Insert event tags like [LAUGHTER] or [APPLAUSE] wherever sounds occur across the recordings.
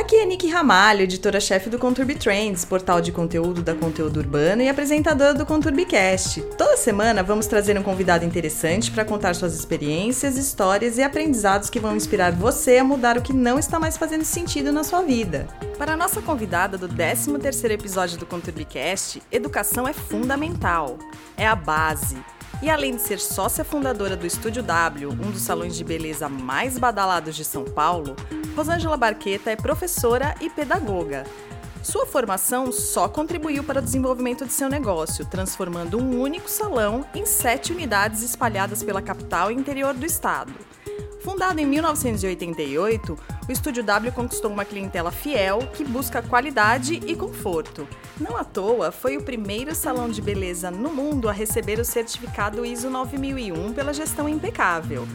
Aqui é Nick Ramalho, editora-chefe do Conturbi Trends, portal de conteúdo da Conteúdo Urbano e apresentadora do ConturbiCast. Toda semana vamos trazer um convidado interessante para contar suas experiências, histórias e aprendizados que vão inspirar você a mudar o que não está mais fazendo sentido na sua vida. Para a nossa convidada do 13º episódio do ConturbiCast, educação é fundamental. É a base. E além de ser sócia fundadora do Estúdio W, um dos salões de beleza mais badalados de São Paulo, Rosângela Barqueta é professora e pedagoga. Sua formação só contribuiu para o desenvolvimento de seu negócio, transformando um único salão em sete unidades espalhadas pela capital e interior do estado. Fundado em 1988, o Estúdio W conquistou uma clientela fiel que busca qualidade e conforto. Não à toa, foi o primeiro salão de beleza no mundo a receber o certificado ISO 9001 pela gestão impecável.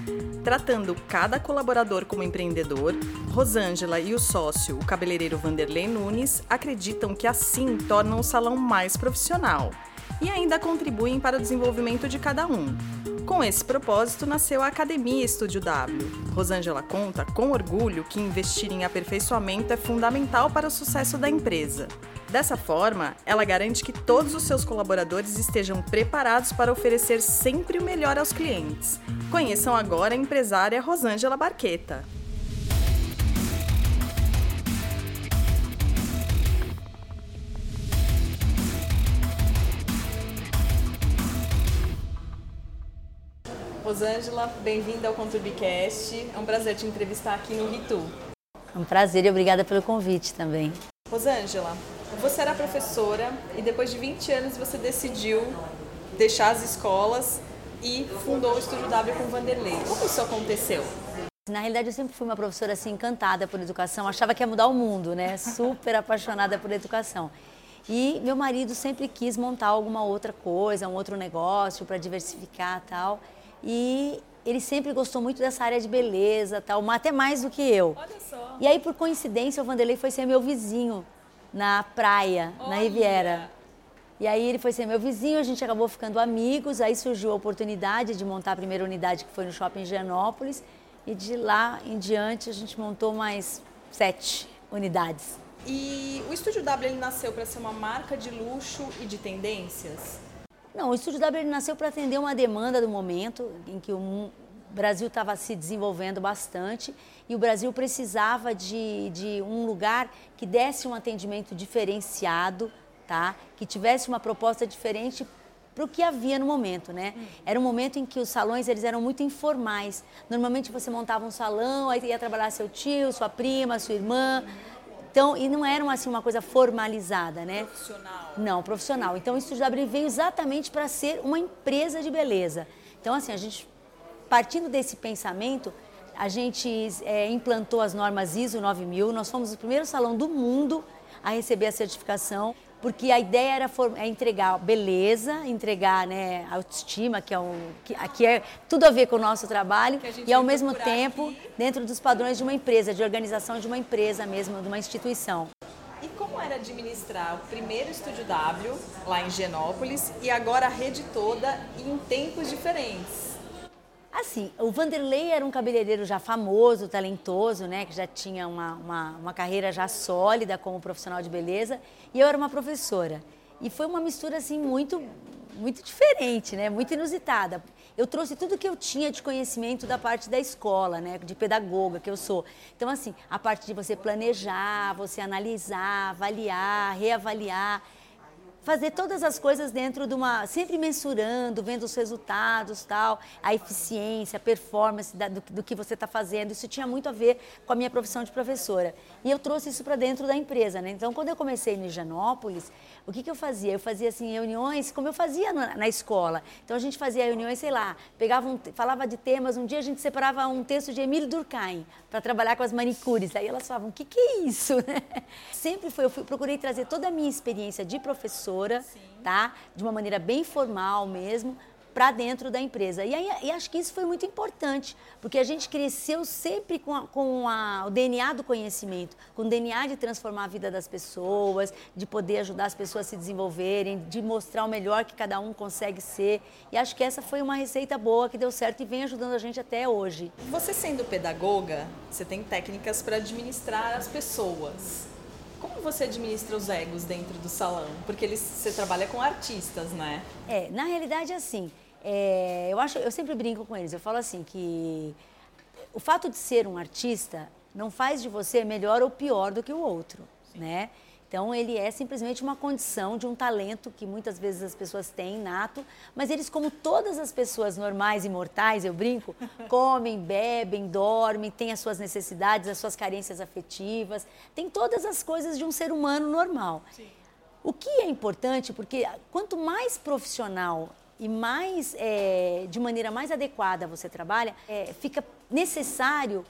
Tratando cada colaborador como empreendedor, Rosângela e o sócio, o cabeleireiro Vanderlei Nunes, acreditam que assim tornam o salão mais profissional e ainda contribuem para o desenvolvimento de cada um. Com esse propósito, nasceu a Academia Estúdio W. Rosângela conta com orgulho que investir em aperfeiçoamento é fundamental para o sucesso da empresa. Dessa forma, ela garante que todos os seus colaboradores estejam preparados para oferecer sempre o melhor aos clientes. Conheçam agora a empresária Rosângela Barqueta. Rosângela, bem-vinda ao ConturbiCast. É um prazer te entrevistar aqui no Ritu. É um prazer e obrigada pelo convite também. Rosângela, você era professora e depois de 20 anos você decidiu deixar as escolas e fundou o Estúdio W com Vanderlei. Como isso aconteceu? Na realidade, eu sempre fui uma professora assim encantada por educação, achava que ia mudar o mundo, né? [LAUGHS] Super apaixonada por educação. E meu marido sempre quis montar alguma outra coisa, um outro negócio para diversificar tal. E ele sempre gostou muito dessa área de beleza, tal, até mais do que eu. Olha só. E aí, por coincidência, o Vanderlei foi ser meu vizinho na praia, Olha. na Riviera. E aí ele foi ser meu vizinho, a gente acabou ficando amigos, aí surgiu a oportunidade de montar a primeira unidade que foi no Shopping Higienópolis e de lá em diante a gente montou mais sete unidades. E o Estúdio W ele nasceu para ser uma marca de luxo e de tendências? Não, o Estúdio W nasceu para atender uma demanda do momento em que o Brasil estava se desenvolvendo bastante e o Brasil precisava de, de um lugar que desse um atendimento diferenciado, tá? que tivesse uma proposta diferente para o que havia no momento, né? Era um momento em que os salões eles eram muito informais. Normalmente você montava um salão, aí ia trabalhar seu tio, sua prima, sua irmã. Então, e não era assim uma coisa formalizada, né? Profissional. Não, profissional. Então, o Estúdio W veio exatamente para ser uma empresa de beleza. Então, assim, a gente, partindo desse pensamento, a gente é, implantou as normas ISO 9000. Nós fomos o primeiro salão do mundo a receber a certificação porque a ideia era é entregar beleza, entregar né, autoestima, que é, um, que, que, é tudo a ver com o nosso trabalho, e ao mesmo tempo aqui. dentro dos padrões de uma empresa, de organização de uma empresa mesmo, de uma instituição. E como era administrar o primeiro Estúdio W, lá em Genópolis, e agora a rede toda em tempos diferentes? Assim, o Vanderlei era um cabeleireiro já famoso, talentoso, né? Que já tinha uma, uma, uma, carreira já sólida como profissional de beleza. E eu era uma professora. E foi uma mistura, assim, muito, muito diferente, né? Muito inusitada. Eu trouxe tudo que eu tinha de conhecimento da parte da escola, né? De pedagoga que eu sou. Então, assim, a parte de você planejar, você analisar, avaliar, reavaliar fazer todas as coisas dentro de uma. sempre mensurando, vendo os resultados, tal, a eficiência, a performance da, do, do, que você está fazendo. Isso tinha muito a ver com a minha profissão de professora. E eu trouxe isso para dentro da empresa. Né? Então, quando eu comecei no Higienópolis, o que, que eu fazia? Eu fazia assim, reuniões como eu fazia na, na escola. Então, a gente fazia reuniões, sei lá, pegava um, falava de temas. Um dia a gente separava um texto de Emílio Durkheim para trabalhar com as manicures. Aí elas falavam: o que, que é isso? [LAUGHS] Sempre foi, eu fui, procurei trazer toda a minha experiência de professora professora, Sim. tá? De uma maneira bem formal mesmo, para dentro da empresa. E, aí, e acho que isso foi muito importante, porque a gente cresceu sempre com, a, com a, o DNA do conhecimento, com o DNA de transformar a vida das pessoas, de poder ajudar as pessoas a se desenvolverem, de mostrar o melhor que cada um consegue ser. E acho que essa foi uma receita boa que deu certo e vem ajudando a gente até hoje. Você sendo pedagoga, você tem técnicas para administrar as pessoas. Como você administra os egos dentro do salão? Porque eles, você trabalha com artistas, né? É, na realidade, assim, é, eu acho, eu sempre brinco com eles. Eu falo assim que o fato de ser um artista não faz de você melhor ou pior do que o outro, Sim. né? Então, ele é simplesmente uma condição de um talento que muitas vezes as pessoas têm nato, mas eles, como todas as pessoas normais e mortais, eu brinco, [LAUGHS] comem, bebem, dormem, têm as suas necessidades, as suas carências afetivas, tem todas as coisas de um ser humano normal. Sim. O que é importante, porque quanto mais profissional e mais é, de maneira mais adequada você trabalha, é, fica necessário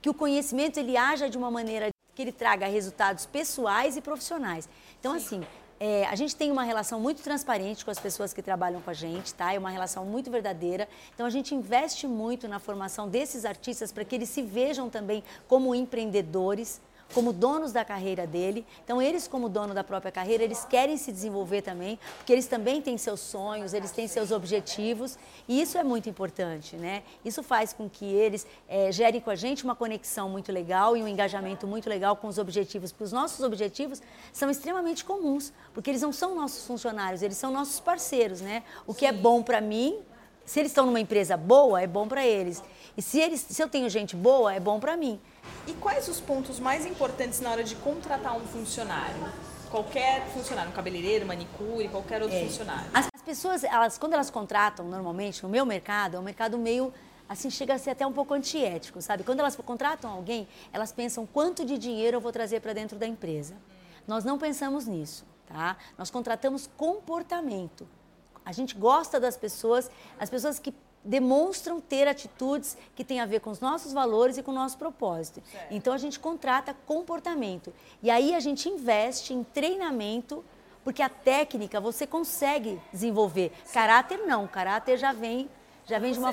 que o conhecimento ele haja de uma maneira que ele traga resultados pessoais e profissionais. Então, Sim. assim, é, a gente tem uma relação muito transparente com as pessoas que trabalham com a gente, tá? É uma relação muito verdadeira. Então a gente investe muito na formação desses artistas para que eles se vejam também como empreendedores, como donos da carreira dele. Então, eles, como dono da própria carreira, eles querem se desenvolver também, porque eles também têm seus sonhos, eles têm seus objetivos, e isso é muito importante, né? Isso faz com que eles é, gerem com a gente uma conexão muito legal e um engajamento muito legal com os objetivos, porque os nossos objetivos são extremamente comuns, porque eles não são nossos funcionários, eles são nossos parceiros, né? O que é bom para mim, se eles estão numa empresa boa, é bom para eles. E se, eles, se eu tenho gente boa, é bom para mim. E quais os pontos mais importantes na hora de contratar um funcionário? Qualquer funcionário, um cabeleireiro, manicure, qualquer outro é. funcionário. As, pessoas, elas, quando elas contratam normalmente, no meu mercado, é um mercado meio assim, chega a ser até um pouco antiético, sabe? Quando elas contratam alguém, elas pensam quanto de dinheiro eu vou trazer para dentro da empresa. Nós não pensamos nisso, tá? Nós contratamos comportamento. A gente gosta das pessoas, as pessoas que demonstram ter atitudes que têm a ver com os nossos valores e com o nosso propósito. Certo. Então a gente contrata comportamento. E aí a gente investe em treinamento, porque a técnica você consegue desenvolver. Sim. Caráter não, caráter já vem já vem de uma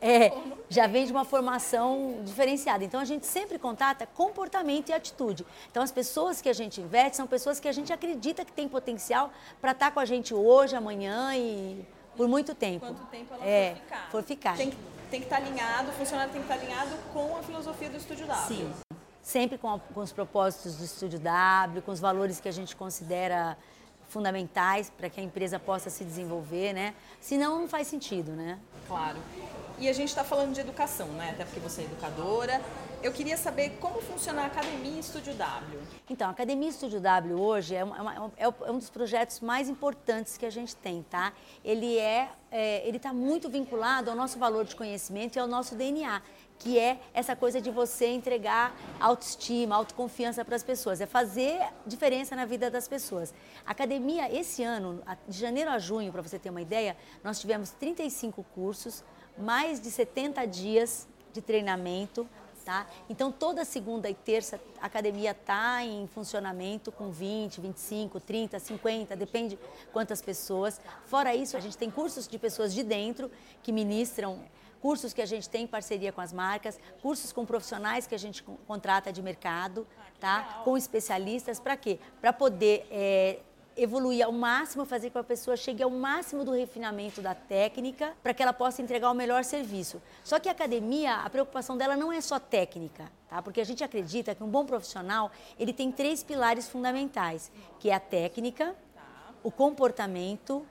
é, já vem de uma formação diferenciada. Então a gente sempre contata comportamento e atitude. Então as pessoas que a gente investe são pessoas que a gente acredita que tem potencial para estar com a gente hoje, amanhã e por muito tempo. Quanto tempo ela é, for ficar. For ficar. Tem, tem que estar tá alinhado, o funcionário tem que estar tá alinhado com a filosofia do Estúdio W. Sim. Sempre com, a, com os propósitos do Estúdio W, com os valores que a gente considera fundamentais para que a empresa possa se desenvolver, né? Senão não faz sentido, né? Claro. E a gente está falando de educação, né? Até porque você é educadora. Eu queria saber como funciona a Academia Estúdio W. Então, a Academia Estúdio W hoje é, uma, é, é, um dos projetos mais importantes que a gente tem, tá? Ele é, é ele está muito vinculado ao nosso valor de conhecimento e ao nosso DNA que é essa coisa de você entregar autoestima, autoconfiança para as pessoas, é fazer diferença na vida das pessoas. A academia, esse ano, de janeiro a junho, para você ter uma ideia, nós tivemos 35 cursos, mais de 70 dias de treinamento, tá? Então toda segunda e terça a academia está em funcionamento com 20, 25, 30, 50, depende quantas pessoas. Fora isso, a gente tem cursos de pessoas de dentro que ministram cursos que a gente tem em parceria com as marcas, cursos com profissionais que a gente contrata de mercado, tá? Com especialistas, para quê? Para poder é, evoluir ao máximo, fazer com que a pessoa chegue ao máximo do refinamento da técnica para que ela possa entregar o melhor serviço. Só que a academia, a preocupação dela não é só técnica, tá? Porque a gente acredita que um bom profissional, ele tem três pilares fundamentais, que é a técnica, o comportamento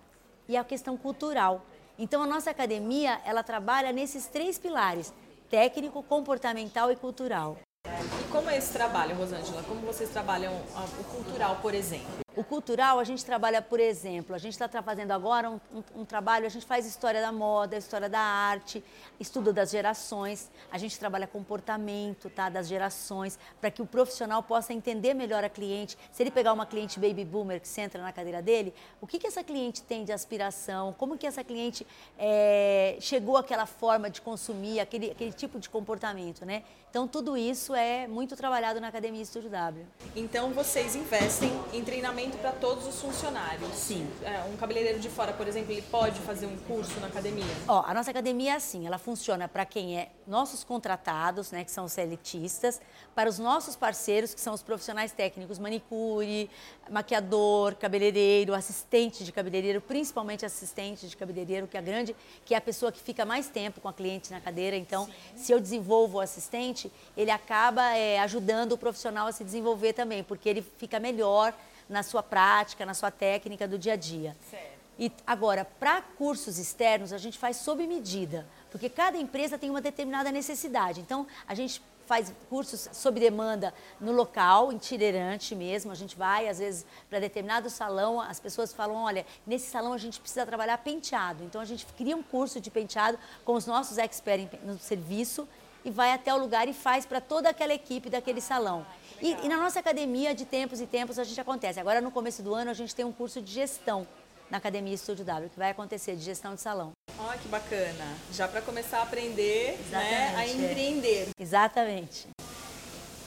e a questão cultural. Então a nossa academia, ela trabalha nesses três pilares: técnico, comportamental e cultural. E como é esse trabalho, Rosângela? Como vocês trabalham o cultural, por exemplo? O cultural, a gente trabalha, por exemplo, a gente está fazendo agora um, um, um, trabalho, a gente faz história da moda, história da arte, estudo das gerações, a gente trabalha comportamento tá, das gerações, para que o profissional possa entender melhor a cliente. Se ele pegar uma cliente baby boomer que senta na cadeira dele, o que, que essa cliente tem de aspiração, como que essa cliente é, chegou àquela forma de consumir, aquele, aquele tipo de comportamento, né? Então, tudo isso é muito trabalhado na Academia Estúdio W. Então, vocês investem em treinamento treinamento para todos os funcionários. Sim. É, um cabeleireiro de fora, por exemplo, ele pode fazer um curso na academia? Ó, a nossa academia é assim, ela funciona para quem é nossos contratados, né, que são os seletistas, para os nossos parceiros, que são os profissionais técnicos, manicure, maquiador, cabeleireiro, assistente de cabeleireiro, principalmente assistente de cabeleireiro, que é a grande, que é a pessoa que fica mais tempo com a cliente na cadeira. Então, Sim. se eu desenvolvo o assistente, ele acaba é, ajudando o profissional a se desenvolver também, porque ele fica melhor na sua prática, na sua técnica do dia a dia. Certo. E agora, para cursos externos, a gente faz sob medida, porque cada empresa tem uma determinada necessidade. Então, a gente faz cursos sob demanda no local, itinerante mesmo. A gente vai, às vezes, para determinado salão, as pessoas falam: olha, nesse salão a gente precisa trabalhar penteado. Então, a gente cria um curso de penteado com os nossos experts no serviço e vai até o lugar e faz para toda aquela equipe daquele salão. E, e, na nossa academia, de tempos e tempos, a gente acontece. Agora, no começo do ano, a gente tem um curso de gestão na Academia Estúdio W, que vai acontecer de gestão de salão. Olha que bacana. Já para começar a aprender né, a é. empreender. É. Exatamente.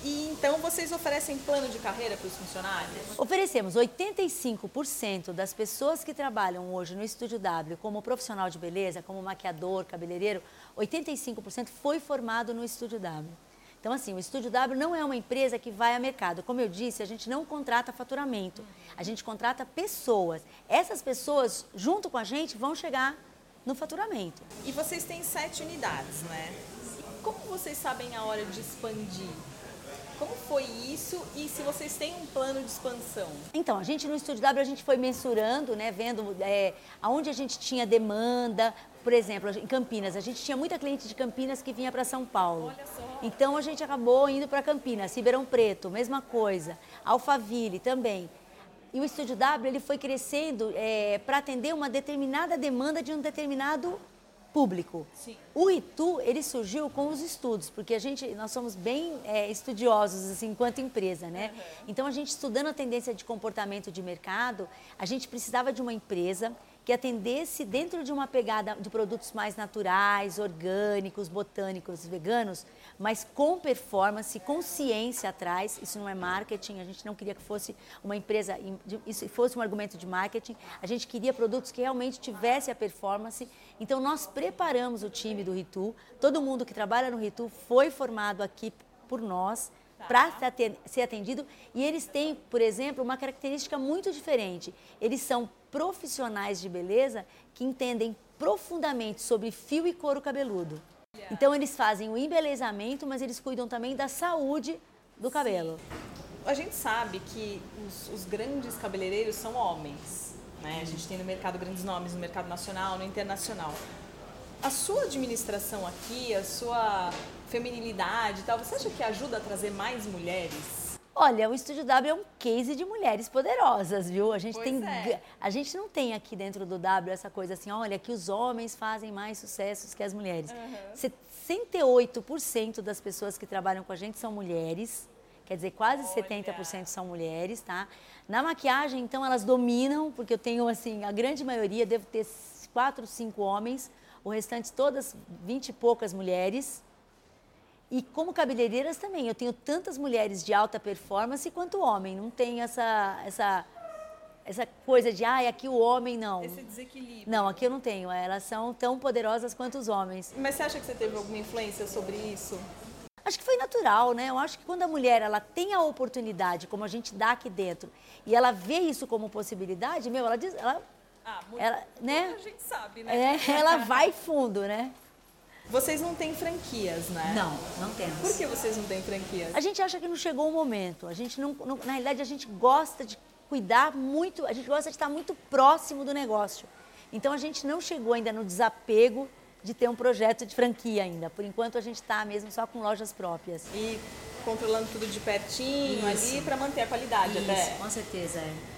E então vocês oferecem plano de carreira para os funcionários? Oferecemos 85% das pessoas que trabalham hoje no Estúdio W como profissional de beleza, como maquiador, cabeleireiro, 85% foi formado no Estúdio W. Então, assim, o Estúdio W não é uma empresa que vai a mercado. Como eu disse, a gente não contrata faturamento, a gente contrata pessoas. Essas pessoas, junto com a gente, vão chegar no faturamento. E vocês têm sete unidades, né? Como vocês sabem a hora de expandir? Como foi isso e se vocês têm um plano de expansão? Então, a gente no Estúdio W a gente foi mensurando, né, vendo é, aonde a gente tinha demanda. Por exemplo, em Campinas, a gente tinha muita cliente de Campinas que vinha para São Paulo. Olha só. Então a gente acabou indo para Campinas, Ribeirão Preto, mesma coisa. Alphaville também. E o Estúdio W ele foi crescendo é, para atender uma determinada demanda de um determinado público. Sim. O Itu, ele surgiu com os estudos, porque a gente, nós somos bem é, estudiosos, assim, enquanto empresa, né? Uhum. Então, a gente estudando a tendência de comportamento de mercado, a gente precisava de uma empresa que atendesse dentro de uma pegada de produtos mais naturais, orgânicos, botânicos, veganos, mas com performance, com ciência atrás. Isso não é marketing, a gente não queria que fosse uma empresa, isso fosse um argumento de marketing. A gente queria produtos que realmente tivesse a performance. Então nós preparamos o time do Ritu. Todo mundo que trabalha no Ritu foi formado aqui por nós para ser atendido. E eles têm, por exemplo, uma característica muito diferente. Eles são profissionais de beleza que entendem profundamente sobre fio e couro cabeludo. Então eles fazem o embelezamento, mas eles cuidam também da saúde do cabelo. A gente sabe que os, os grandes cabeleireiros são homens. Né? A gente tem no mercado grandes nomes, no mercado nacional, no internacional. A sua administração aqui, a sua feminilidade e tal, você acha que ajuda a trazer mais mulheres? Olha, o Estúdio W é um case de mulheres poderosas, viu? A gente pois tem é. a gente não tem aqui dentro do W essa coisa assim, olha, que os homens fazem mais sucessos que as mulheres. Uhum. 68% das pessoas que trabalham com a gente são mulheres. Quer dizer, quase Olha. 70% são mulheres, tá? Na maquiagem, então, elas dominam, porque eu tenho, assim, a grande maioria, devo ter quatro, cinco homens, o restante todas, vinte e poucas mulheres. E como cabeleireiras também, eu tenho tantas mulheres de alta performance quanto homem. Não tem essa, essa, essa coisa de, ah, aqui o homem não. Esse desequilíbrio. Não, aqui eu não tenho. Elas são tão poderosas quanto os homens. Mas você acha que você teve alguma influência sobre isso? Acho que foi natural, né? Eu acho que quando a mulher ela tem a oportunidade, como a gente dá aqui dentro, e ela vê isso como possibilidade, meu, ela diz, ela, ah, ela né? A gente sabe, né? É, ela vai fundo, né? Vocês não têm franquias, né? Não, não temos. Por que vocês não têm franquias? A gente acha que não chegou o momento. A gente não, não, na realidade, a gente gosta de cuidar muito, a gente gosta de estar muito próximo do negócio. Então a gente não chegou ainda no desapego de ter um projeto de franquia ainda. Por enquanto a gente está mesmo só com lojas próprias. E controlando tudo de pertinho Isso. ali para manter a qualidade Isso, até. com certeza é.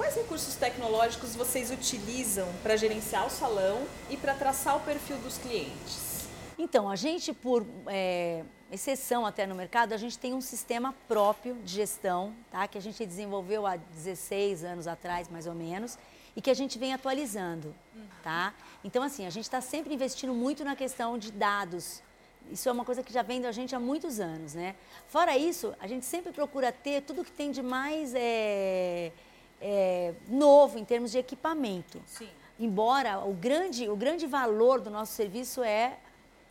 Quais recursos tecnológicos vocês utilizam para gerenciar o salão e para traçar o perfil dos clientes? Então, a gente, por é, exceção até no mercado, a gente tem um sistema próprio de gestão, tá? que a gente desenvolveu há 16 anos atrás, mais ou menos, e que a gente vem atualizando. Tá? Então, assim, a gente está sempre investindo muito na questão de dados, Isso é uma coisa que já vem da gente há muitos anos, né? Fora isso, a gente sempre procura ter tudo que tem de mais é, é, novo em termos de equipamento. Sim. Embora o grande, o grande valor do nosso serviço é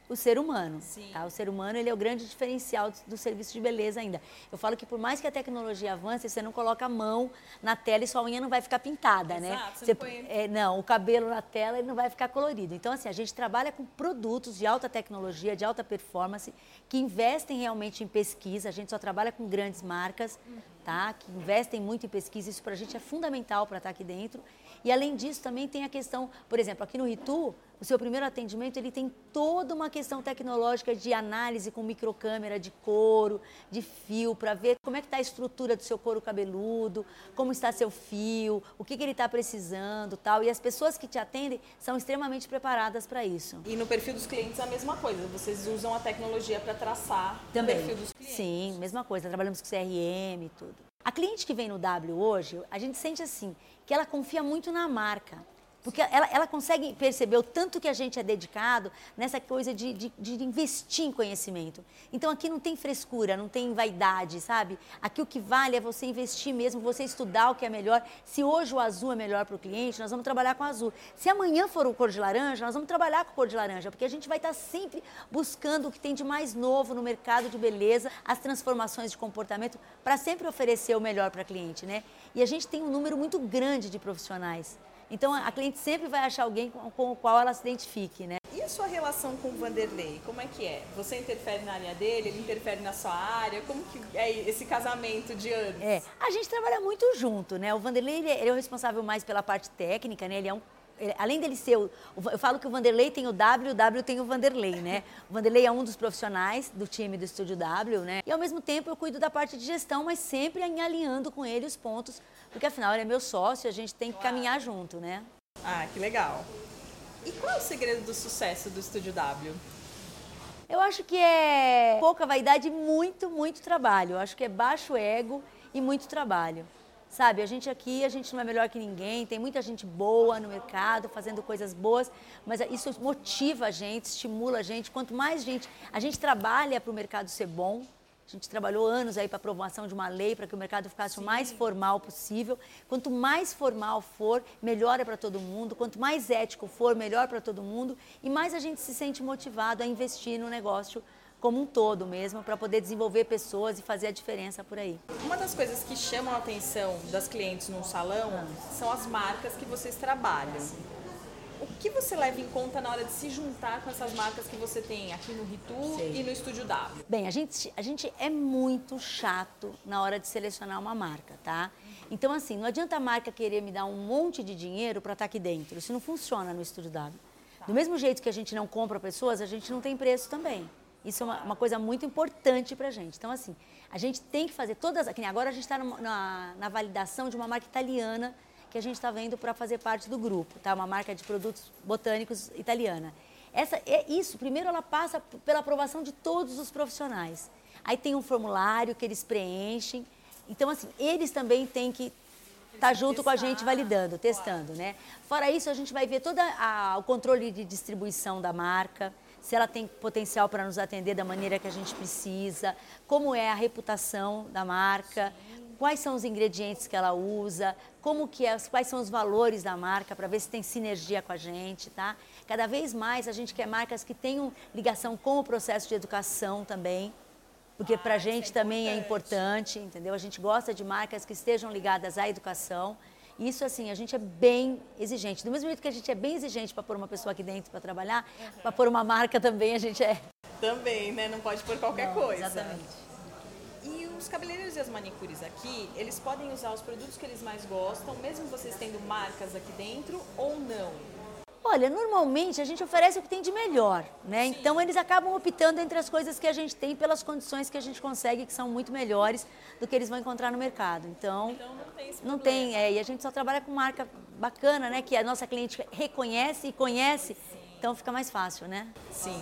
o ser humano. Tá? O ser humano ele é o grande diferencial do, do, serviço de beleza ainda. Eu falo que por mais que a tecnologia avance, você não coloca a mão na tela e sua unha não vai ficar pintada, Exato, né? você Você, não põe- é, não, o cabelo na tela ele não vai ficar colorido. Então, assim, a gente trabalha com produtos de alta tecnologia, de alta performance, que investem realmente em pesquisa. A gente só trabalha com grandes marcas, tá? Que investem muito em pesquisa. Isso para a gente é fundamental para estar aqui dentro. E além disso, também tem a questão, por exemplo, aqui no Ritu, o seu primeiro atendimento ele tem toda uma questão tecnológica de análise com microcâmera de couro, de fio, para ver como é que está a estrutura do seu couro cabeludo, como está seu fio, o que, que ele está precisando, tal. E as pessoas que te atendem são extremamente preparadas para isso. E no perfil dos clientes é a mesma coisa. Vocês usam a tecnologia para traçar Também. o perfil dos clientes. Sim, mesma coisa. Trabalhamos com CRM e tudo. A cliente que vem no W hoje, a gente sente assim, que ela confia muito na marca. Porque ela, ela consegue perceber o tanto que a gente é dedicado nessa coisa de, de, de investir em conhecimento. Então aqui não tem frescura, não tem vaidade, sabe? Aqui o que vale é você investir mesmo, você estudar o que é melhor. Se hoje o azul é melhor para o cliente, nós vamos trabalhar com o azul. Se amanhã for o cor de laranja, nós vamos trabalhar com o cor de laranja, porque a gente vai estar sempre buscando o que tem de mais novo no mercado de beleza, as transformações de comportamento, para sempre oferecer o melhor para a cliente, né? E a gente tem um número muito grande de profissionais. Então a cliente sempre vai achar alguém com, o qual ela se identifique, né? E a sua relação com o Vanderlei? Como é que é? Você interfere na área dele, ele interfere na sua área? Como que é esse casamento de anos? É, a gente trabalha muito junto, né? O Vanderlei, ele é, ele é o responsável mais pela parte técnica, né? Ele é um além dele ser, o, eu falo que o Vanderlei tem o W, o W tem o Vanderlei, né? O Vanderlei é um dos profissionais do time do Estúdio W, né? E ao mesmo tempo eu cuido da parte de gestão, mas sempre em alinhando com ele os pontos, porque afinal ele é meu sócio, a gente tem que caminhar junto, né? Ah, que legal. E qual é o segredo do sucesso do Estúdio W? Eu acho que é pouca vaidade e muito, muito trabalho. Eu acho que é baixo ego e muito trabalho. Sabe, a gente aqui, a gente não é melhor que ninguém, tem muita gente boa no mercado, fazendo coisas boas, mas isso motiva a gente, estimula a gente. Quanto mais gente, a gente trabalha para o mercado ser bom, a gente trabalhou anos aí para a aprovação de uma lei para que o mercado ficasse o mais formal possível. Quanto mais formal for, melhor é para todo mundo. Quanto mais ético for, melhor para todo mundo. E mais a gente se sente motivado a investir no negócio como um todo mesmo, para poder desenvolver pessoas e fazer a diferença por aí. Uma das coisas que chamam a atenção das clientes num salão são as marcas que vocês trabalham. O que você leva em conta na hora de se juntar com essas marcas que você tem aqui no Ritu Sei. e no Estúdio W? Bem, a gente, a gente é muito chato na hora de selecionar uma marca, tá? Então, assim, não adianta a marca querer me dar um monte de dinheiro para estar aqui dentro. Isso não funciona no Estúdio W. Do mesmo jeito que a gente não compra pessoas, a gente não tem preço também. Isso é uma, uma coisa muito importante para a gente. Então, assim, a gente tem que fazer todas. que Agora a gente está na, na validação de uma marca italiana que a gente está vendo para fazer parte do grupo, tá? Uma marca de produtos botânicos italiana. Essa, é isso, primeiro ela passa pela aprovação de todos os profissionais. Aí tem um formulário que eles preenchem. Então, assim, eles também têm que estar junto com a gente validando, testando, né? Fora isso, a gente vai ver todo o controle de distribuição da marca, se ela tem potencial para nos atender da maneira que a gente precisa, como é a reputação da marca, quais são os ingredientes que ela usa, como que é, quais são os valores da marca para ver se tem sinergia com a gente, tá? Cada vez mais a gente quer marcas que tenham ligação com o processo de educação também, porque para a gente também é importante, entendeu? A gente gosta de marcas que estejam ligadas à educação. Isso, assim, a gente é bem exigente. Do mesmo jeito que a gente é bem exigente para pôr uma pessoa aqui dentro para trabalhar, para pôr uma marca também a gente é. Também, né? Não pode pôr qualquer coisa. Exatamente. E os cabeleireiros e as manicures aqui, eles podem usar os produtos que eles mais gostam, mesmo vocês tendo marcas aqui dentro ou não? Olha, normalmente a gente oferece o que tem de melhor, né? Então eles acabam optando entre as coisas que a gente tem pelas condições que a gente consegue, que são muito melhores do que eles vão encontrar no mercado. Então, Então não tem esse não tem, é, e a gente só trabalha com marca bacana, né? Que a nossa cliente reconhece e conhece, então fica mais fácil, né? Sim.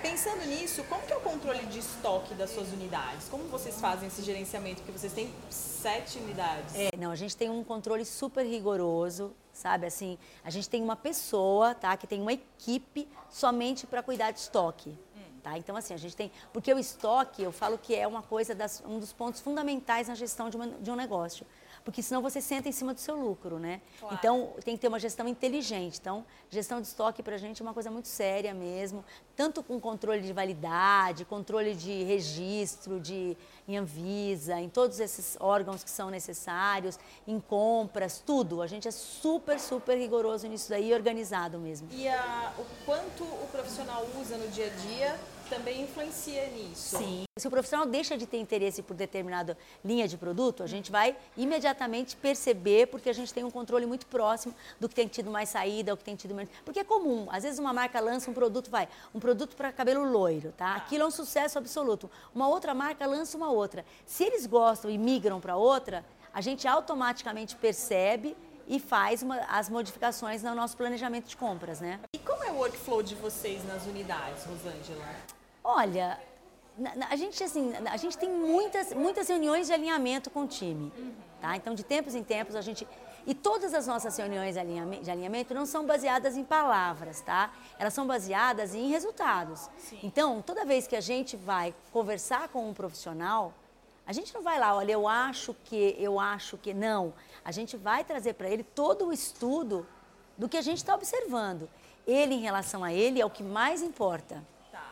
Pensando nisso, como que é o controle de estoque das suas unidades? Como vocês fazem esse gerenciamento? Porque vocês têm sete unidades. É, não, a gente tem um controle super rigoroso, sabe? Assim, a gente tem uma pessoa, tá? Que tem uma equipe somente para cuidar de estoque. Tá? Então, assim, a gente tem. Porque o estoque, eu falo que é uma coisa, das, um dos pontos fundamentais na gestão de, uma, de um negócio porque senão você senta em cima do seu lucro, né? Claro. Então, tem que ter uma gestão inteligente. Então, gestão de estoque para a gente é uma coisa muito séria mesmo, tanto com controle de validade, controle de registro, de em Anvisa, em todos esses órgãos que são necessários, em compras, tudo. A gente é super, super rigoroso nisso daí, organizado mesmo. E a, o quanto o profissional usa no dia a dia também influencia nisso. Sim. Se o profissional deixa de ter interesse por determinada linha de produto, a gente vai imediatamente perceber, porque a gente tem um controle muito próximo do que tem tido mais saída, o que tem tido menos. Porque é comum, às vezes uma marca lança um produto, vai, um produto para cabelo loiro, tá? Aquilo é um sucesso absoluto. Uma outra marca lança uma outra. Se eles gostam e migram para outra, a gente automaticamente percebe e faz uma, as modificações no nosso planejamento de compras, né? E como é o workflow de vocês nas unidades, Rosângela? Olha, a gente, assim, a gente tem muitas, muitas reuniões de alinhamento com o time. Tá? Então, de tempos em tempos, a gente. E todas as nossas reuniões de alinhamento, não são baseadas em palavras, tá? Elas são baseadas em resultados. Sim. Então, toda vez que a gente vai conversar com um profissional, a gente não vai lá, olha, eu acho que, eu acho que. Não. A gente vai trazer para ele todo o estudo do que a gente está observando. Ele, em relação a ele, é o que mais importa.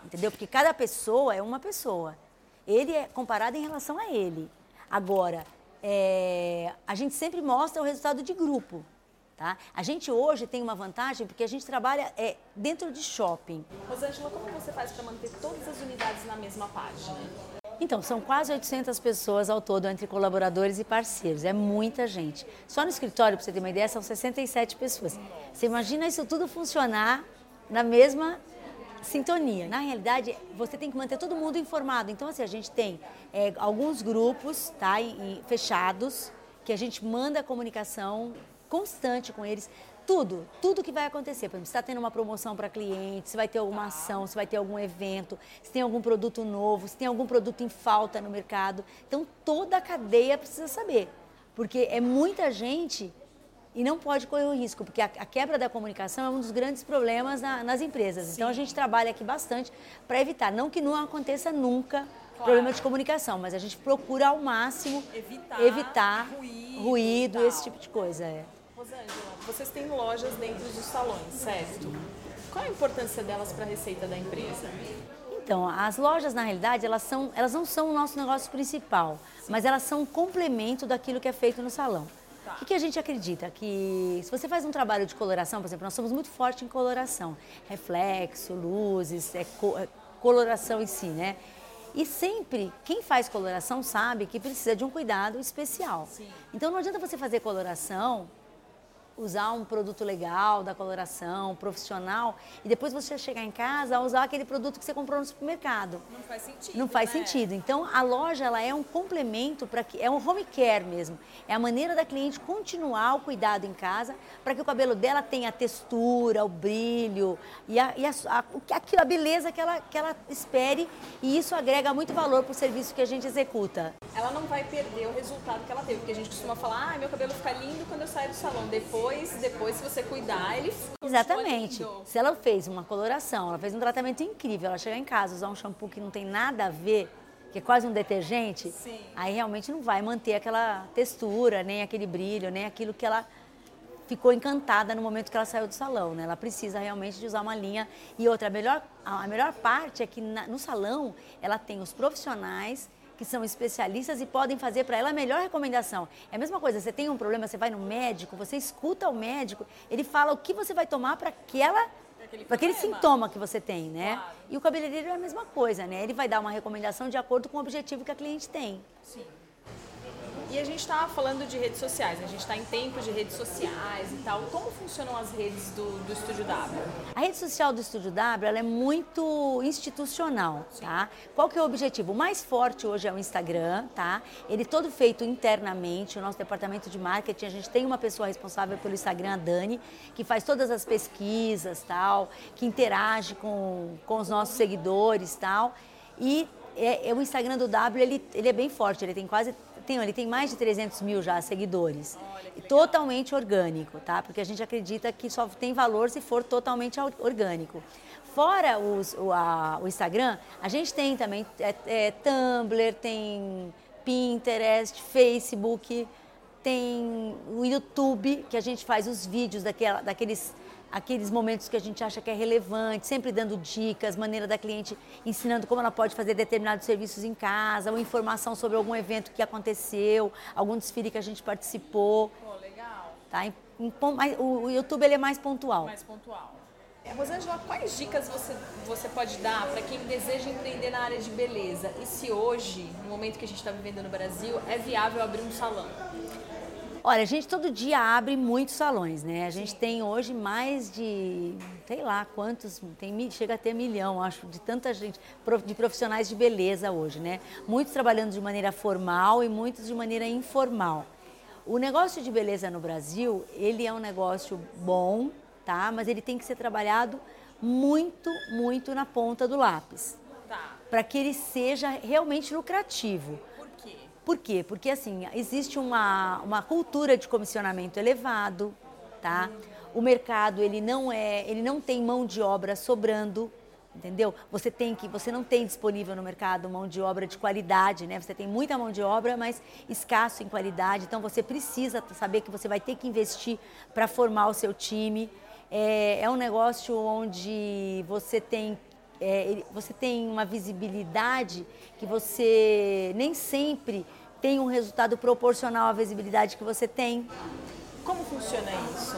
Entendeu? Porque cada pessoa é uma pessoa. Ele é comparado em relação a ele. Agora, é, a gente sempre mostra o resultado de grupo. Tá? A gente hoje tem uma vantagem porque a gente trabalha é, dentro de shopping. Rosângela, como você faz para manter todas as unidades na mesma página? Então, são quase 800 pessoas ao todo, entre colaboradores e parceiros. É muita gente. Só no escritório, para você ter uma ideia, são 67 pessoas. Você imagina isso tudo funcionar na mesma sintonia. Na realidade, você tem que manter todo mundo informado. Então, assim, a gente tem é, alguns grupos tá, em, em, fechados que a gente manda comunicação constante com eles. Tudo, tudo que vai acontecer. Por exemplo, se está tendo uma promoção para cliente, se vai ter alguma ação, se vai ter algum evento, se tem algum produto novo, se tem algum produto em falta no mercado. Então, toda a cadeia precisa saber. Porque é muita gente e não pode correr o risco, porque a, a quebra da comunicação é um dos grandes problemas na, nas empresas. Sim. Então a gente trabalha aqui bastante para evitar, não que não aconteça nunca claro. problema de comunicação, mas a gente procura ao máximo evitar, evitar ruído, ruído esse tipo de coisa. É. Rosângela, vocês têm lojas dentro dos salões, certo? Qual a importância delas para a receita da empresa? Então, as lojas, na realidade, elas, são, elas não são o nosso negócio principal, Sim. mas elas são um complemento daquilo que é feito no salão. O que, que, a gente acredita? Que se você faz um trabalho de coloração, por exemplo, nós somos muito fortes em coloração, reflexo, luzes, é, co é coloração em si, né? E sempre, quem faz coloração sabe que precisa de um cuidado especial. Sim. Então não adianta você fazer coloração usar um produto legal da coloração, profissional, e depois você chegar em casa a usar aquele produto que você comprou no supermercado. Não faz sentido. Não faz né? sentido. Então a loja ela é um complemento para que é um home care mesmo. É a maneira da cliente continuar o cuidado em casa para que o cabelo dela tenha a textura, o brilho e, a, e a, a, aquilo, a beleza que ela, que ela espere e isso agrega muito valor para o serviço que a gente executa. Ela não vai perder o resultado que ela teve, porque a gente costuma falar, ah, meu cabelo fica lindo quando eu saio do salão. Depois depois, depois se você cuidar, ele Exatamente. Se ela fez uma coloração, ela fez um tratamento incrível, ela chegar em casa, usar um shampoo que não tem nada a ver, que é quase um detergente, Sim. aí realmente não vai manter aquela textura, nem aquele brilho, nem aquilo que ela ficou encantada no momento que ela saiu do salão, né? Ela precisa realmente de usar uma linha e outra. A melhor, a melhor parte é que na, no salão ela tem os profissionais que são especialistas e podem fazer para ela a melhor recomendação. É a mesma coisa, você tem um problema, você vai no médico, você escuta o médico, ele fala o que você vai tomar para aquela para aquele sintoma que você tem, né? Claro. E o cabeleireiro é a mesma coisa, né? Ele vai dar uma recomendação de acordo com o objetivo que a cliente tem. Sim. E a gente está falando de redes sociais, né? a gente está em tempos de redes sociais e tal. Como funcionam as redes do, do Estúdio W? A rede social do Estúdio W é muito institucional, tá? Qual que é o objetivo? O mais forte hoje é o Instagram, tá? Ele é todo feito internamente, o nosso departamento de marketing, a gente tem uma pessoa responsável pelo Instagram, a Dani, que faz todas as pesquisas, tal, que interage com, com os nossos seguidores, tal. E é, é, o Instagram do W, ele, ele é bem forte, ele tem quase, tem, ele tem mais de 300 mil já seguidores. Totalmente orgânico, tá? Porque a gente acredita que só tem valor se for totalmente orgânico. Fora os, o, a, o Instagram, a gente tem também é, é, Tumblr, tem Pinterest, Facebook, tem o YouTube, que a gente faz os vídeos daquela, daqueles aqueles momentos que a gente acha que é relevante, sempre dando dicas, maneira da cliente ensinando como ela pode fazer determinados serviços em casa, ou informação sobre algum evento que aconteceu, algum desfile que a gente participou. Pô, legal. Tá? Em, em, o, YouTube ele é mais pontual. Mais pontual. É, Rosângela, quais dicas você, você pode dar para quem deseja empreender na área de beleza? E se hoje, no momento que a gente está vivendo no Brasil, é viável abrir um salão? Olha, a gente todo dia abre muitos salões, né? A gente Sim. tem hoje mais de, sei lá quantos, tem, chega a ter milhão, acho, de tanta gente, de profissionais de beleza hoje, né? Muitos trabalhando de maneira formal e muitos de maneira informal. O negócio de beleza no Brasil, ele é um negócio bom, tá? Mas ele tem que ser trabalhado muito, muito na ponta do lápis. Tá. Para que ele seja realmente lucrativo. Por quê? Porque assim, existe uma, uma cultura de comissionamento elevado, tá? O mercado, ele não é, ele não tem mão de obra sobrando, entendeu? Você tem que, você não tem disponível no mercado mão de obra de qualidade, né? Você tem muita mão de obra, mas escasso em qualidade. Então você precisa saber que você vai ter que investir para formar o seu time. É, é um negócio onde você tem é, você tem uma visibilidade que você nem sempre tem um resultado proporcional à visibilidade que você tem. Como funciona isso?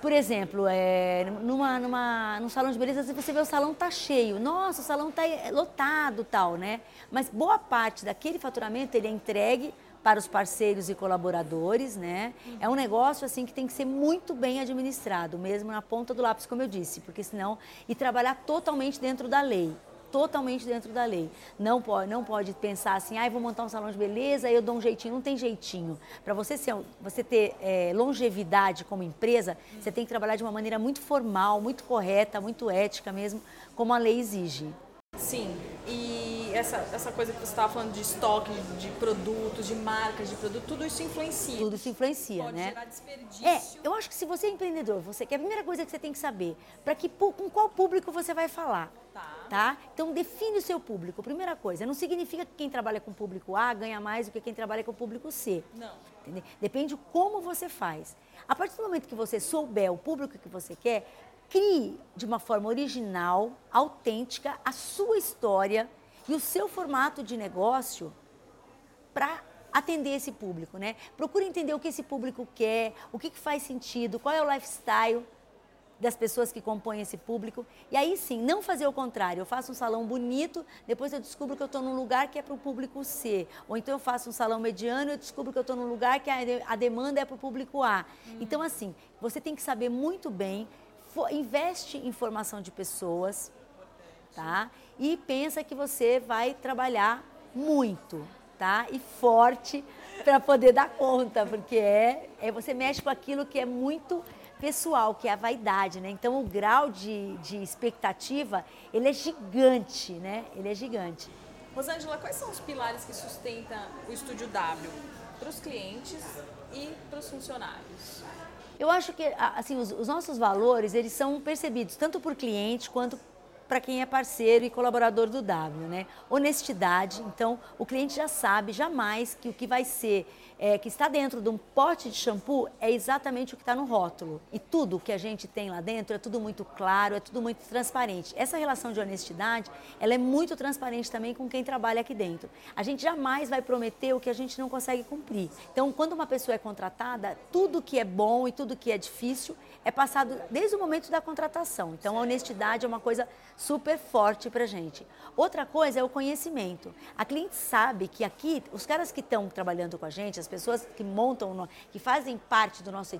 Por exemplo, é, numa, numa, num salão de beleza, você vê o salão tá cheio. Nossa, o salão tá lotado tal, né? Mas boa parte daquele faturamento ele é entregue para os parceiros e colaboradores, né? É um negócio assim que tem que ser muito bem administrado, mesmo na ponta do lápis, como eu disse, porque senão e trabalhar totalmente dentro da lei totalmente dentro da lei. Não pode, não pode pensar assim, ah, vou montar um salão de beleza, eu dou um jeitinho. Não tem jeitinho. Para você, ser, você ter é, longevidade como empresa, você tem que trabalhar de uma maneira muito formal, muito correta, muito ética mesmo, como a lei exige. Sim, e essa, essa coisa que você estava falando de estoque, de produtos, de marcas de produto, tudo isso influencia. Tudo isso influencia, Pode né? gerar desperdício. É, eu acho que se você é empreendedor, você quer a primeira coisa que você tem que saber, para que com qual público você vai falar. Tá. tá. Então define o seu público. Primeira coisa, não significa que quem trabalha com o público A ganha mais do que quem trabalha com o público C. Não. Entendeu? Depende de como você faz. A partir do momento que você souber o público que você quer, crie de uma forma original, autêntica, a sua história e o seu formato de negócio para atender esse público, né? Procure entender o que esse público quer, o que, que faz sentido, qual é o lifestyle das pessoas que compõem esse público. E aí sim, não fazer o contrário. Eu faço um salão bonito, depois eu descubro que eu estou num lugar que é para o público C. Ou então eu faço um salão mediano e eu descubro que eu estou num lugar que a, demanda é para o público A. Hum. Então, assim, você tem que saber muito bem, investe em formação de pessoas, tá? E pensa que você vai trabalhar muito, tá? E forte para poder dar conta, porque é, é você mexe com aquilo que é muito pessoal, que é a vaidade, né? Então o grau de, de expectativa, ele é gigante, né? Ele é gigante. Rosângela, quais são os pilares que sustentam o Estúdio W para os clientes e para os funcionários? Eu acho que assim os, os nossos valores eles são percebidos tanto por cliente quanto para quem é parceiro e colaborador do W, né? Honestidade, então o cliente já sabe jamais que o que vai ser, é, que está dentro de um pote de shampoo é exatamente o que está no rótulo. E tudo que a gente tem lá dentro é tudo muito claro, é tudo muito transparente. Essa relação de honestidade, ela é muito transparente também com quem trabalha aqui dentro. A gente jamais vai prometer o que a gente não consegue cumprir. Então, quando uma pessoa é contratada, tudo que é bom e tudo que é difícil é passado desde o momento da contratação. Então, a honestidade é uma coisa super forte para gente. Outra coisa é o conhecimento. A cliente sabe que aqui, os caras que estão trabalhando com a gente, as pessoas que montam, que fazem parte do nosso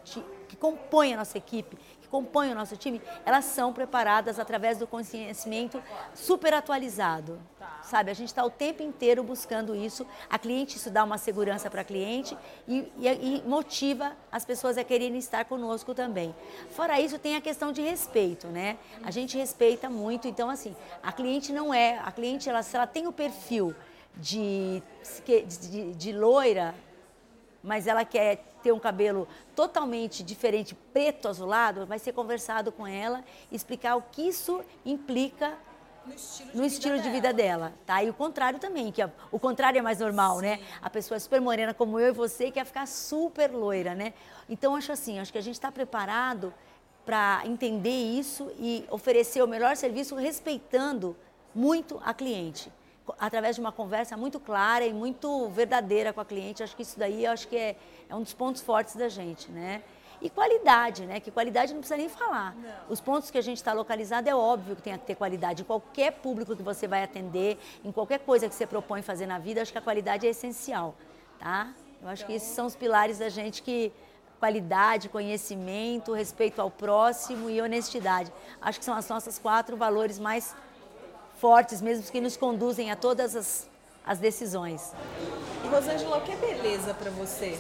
que compõem a nossa equipe, que compõem o nosso time, elas são preparadas através do conhecimento super atualizado. Sabe, a gente está o tempo inteiro buscando isso. A cliente, isso dá uma segurança para a cliente e, e, e, motiva as pessoas a quererem estar conosco também. Fora isso, tem a questão de respeito, né? A gente respeita muito, então assim, a cliente não é, a cliente, ela, se ela tem o perfil de, de, de loira, mas ela quer ter um cabelo totalmente diferente, preto azulado, vai ser conversado com ela, explicar o que isso implica no estilo de, no vida, estilo de vida, dela, tá? E o contrário também, que o contrário é mais normal, né? Sim. né? A pessoa super morena como eu e você quer ficar super loira, né? Então acho assim, acho que a gente está preparado para entender isso e oferecer o melhor serviço respeitando muito a cliente através de uma conversa muito clara e muito verdadeira com a cliente. Acho que isso daí acho que é, é um dos pontos fortes da gente, né? E qualidade, né? Que qualidade não precisa nem falar. Não. Os pontos que a gente está localizado é óbvio que tem que ter qualidade. Em qualquer público que você vai atender, em qualquer coisa que você propõe fazer na vida, acho que a qualidade é essencial, tá? Eu acho então... que esses são os pilares da gente que qualidade, conhecimento, respeito ao próximo e honestidade. Acho que são as nossas quatro valores mais fortes mesmo que nos conduzem a todas as, as decisões. E Rosângela, o que é beleza para você?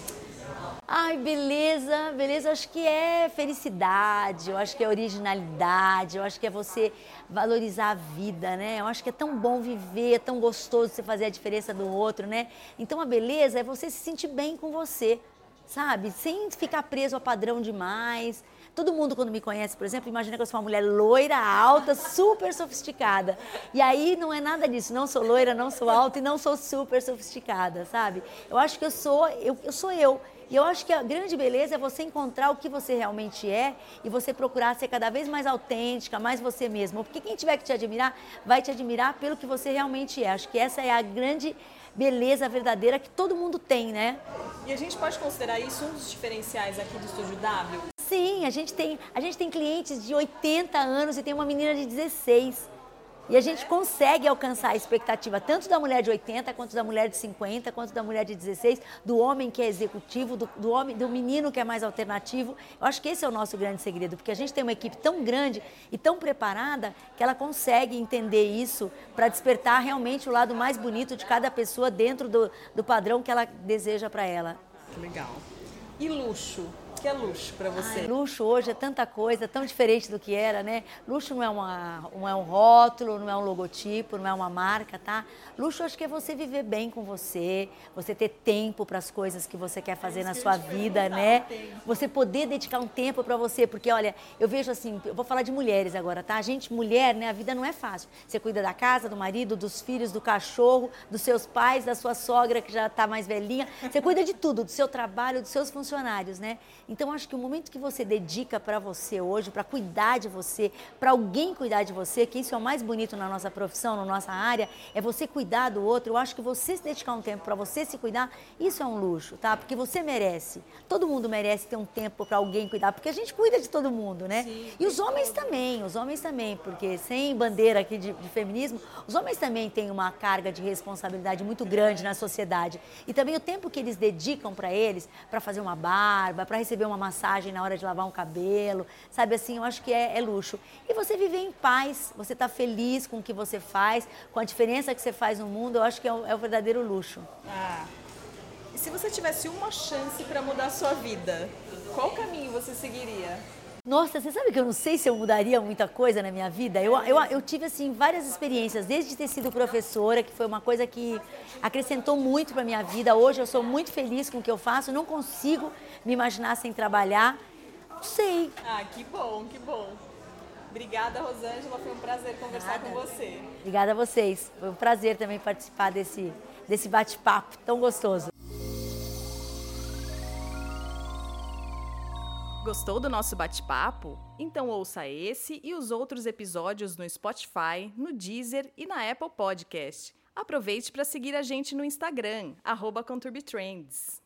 Ai, beleza, beleza, acho que é felicidade, eu acho que é originalidade, eu acho que é você valorizar a vida, né? Eu acho que é tão bom viver, é tão gostoso você fazer a diferença do outro, né? Então a beleza é você se sentir bem com você, sabe? Sem ficar preso a padrão demais, Todo mundo, quando me conhece, por exemplo, imagina que eu sou uma mulher loira, alta, super sofisticada. E aí não é nada disso. Não sou loira, não sou alta e não sou super sofisticada, sabe? Eu acho que eu sou eu, eu sou eu. E eu acho que a grande beleza é você encontrar o que você realmente é e você procurar ser cada vez mais autêntica, mais você mesma. Porque quem tiver que te admirar, vai te admirar pelo que você realmente é. Acho que essa é a grande beleza verdadeira que todo mundo tem, né? E a gente pode considerar isso um dos diferenciais aqui do Estúdio W? Sim, a gente tem, a gente tem clientes de 80 anos e tem uma menina de 16. E a gente consegue alcançar a expectativa tanto da mulher de 80, quanto da mulher de 50, quanto da mulher de 16, do homem que é executivo, do, do, homem, do menino que é mais alternativo. Eu acho que esse é o nosso grande segredo, porque a gente tem uma equipe tão grande e tão preparada que ela consegue entender isso para despertar realmente o lado mais bonito de cada pessoa dentro do, do padrão que ela deseja para ela. Legal. E luxo? Que é luxo para você? Ai, luxo hoje é tanta coisa, tão diferente do que era, né? Luxo não é, uma, não é um rótulo, não é um logotipo, não é uma marca, tá? Luxo acho que é você viver bem com você, você ter tempo para as coisas que você quer fazer é na sua vida, né? Você poder dedicar um tempo para você, porque olha, eu vejo assim, eu vou falar de mulheres agora, tá? A gente, mulher, né? A vida não é fácil. Você cuida da casa, do marido, dos filhos, do cachorro, dos seus pais, da sua sogra que já está mais velhinha. Você cuida de tudo, do seu trabalho, dos seus funcionários, né? Então, acho que o momento que você dedica para você hoje, para cuidar de você, para alguém cuidar de você, que isso é o mais bonito na nossa profissão, na nossa área, é você cuidar do outro. Eu acho que você se dedicar um tempo para você se cuidar, isso é um luxo, tá? Porque você merece. Todo mundo merece ter um tempo para alguém cuidar, porque a gente cuida de todo mundo, né? Sim, e os homens também, os homens também, porque sem bandeira aqui de, de feminismo, os homens também têm uma carga de responsabilidade muito grande na sociedade. E também o tempo que eles dedicam para eles, para fazer uma barba, para receber receber uma massagem na hora de lavar um cabelo, sabe assim, eu acho que é, é luxo. E você viver em paz, você está feliz com o que você faz, com a diferença que você faz no mundo, eu acho que é o, é o verdadeiro luxo. Ah. E se você tivesse uma chance para mudar a sua vida, qual caminho você seguiria? Nossa, você sabe que eu não sei se eu mudaria muita coisa na minha vida? Eu, eu, eu tive, assim, várias experiências, desde ter sido professora, que foi uma coisa que acrescentou muito para minha vida. Hoje eu sou muito feliz com o que eu faço, não consigo me imaginar sem trabalhar. Não sei. Ah, que bom, que bom. Obrigada, Rosângela, foi um prazer conversar Nada. com você. Obrigada a vocês, foi um prazer também participar desse, desse bate-papo tão gostoso. Gostou do nosso bate-papo? Então ouça esse e os outros episódios no Spotify, no Deezer e na Apple Podcast. Aproveite para seguir a gente no Instagram, arroba ConturbiTrends.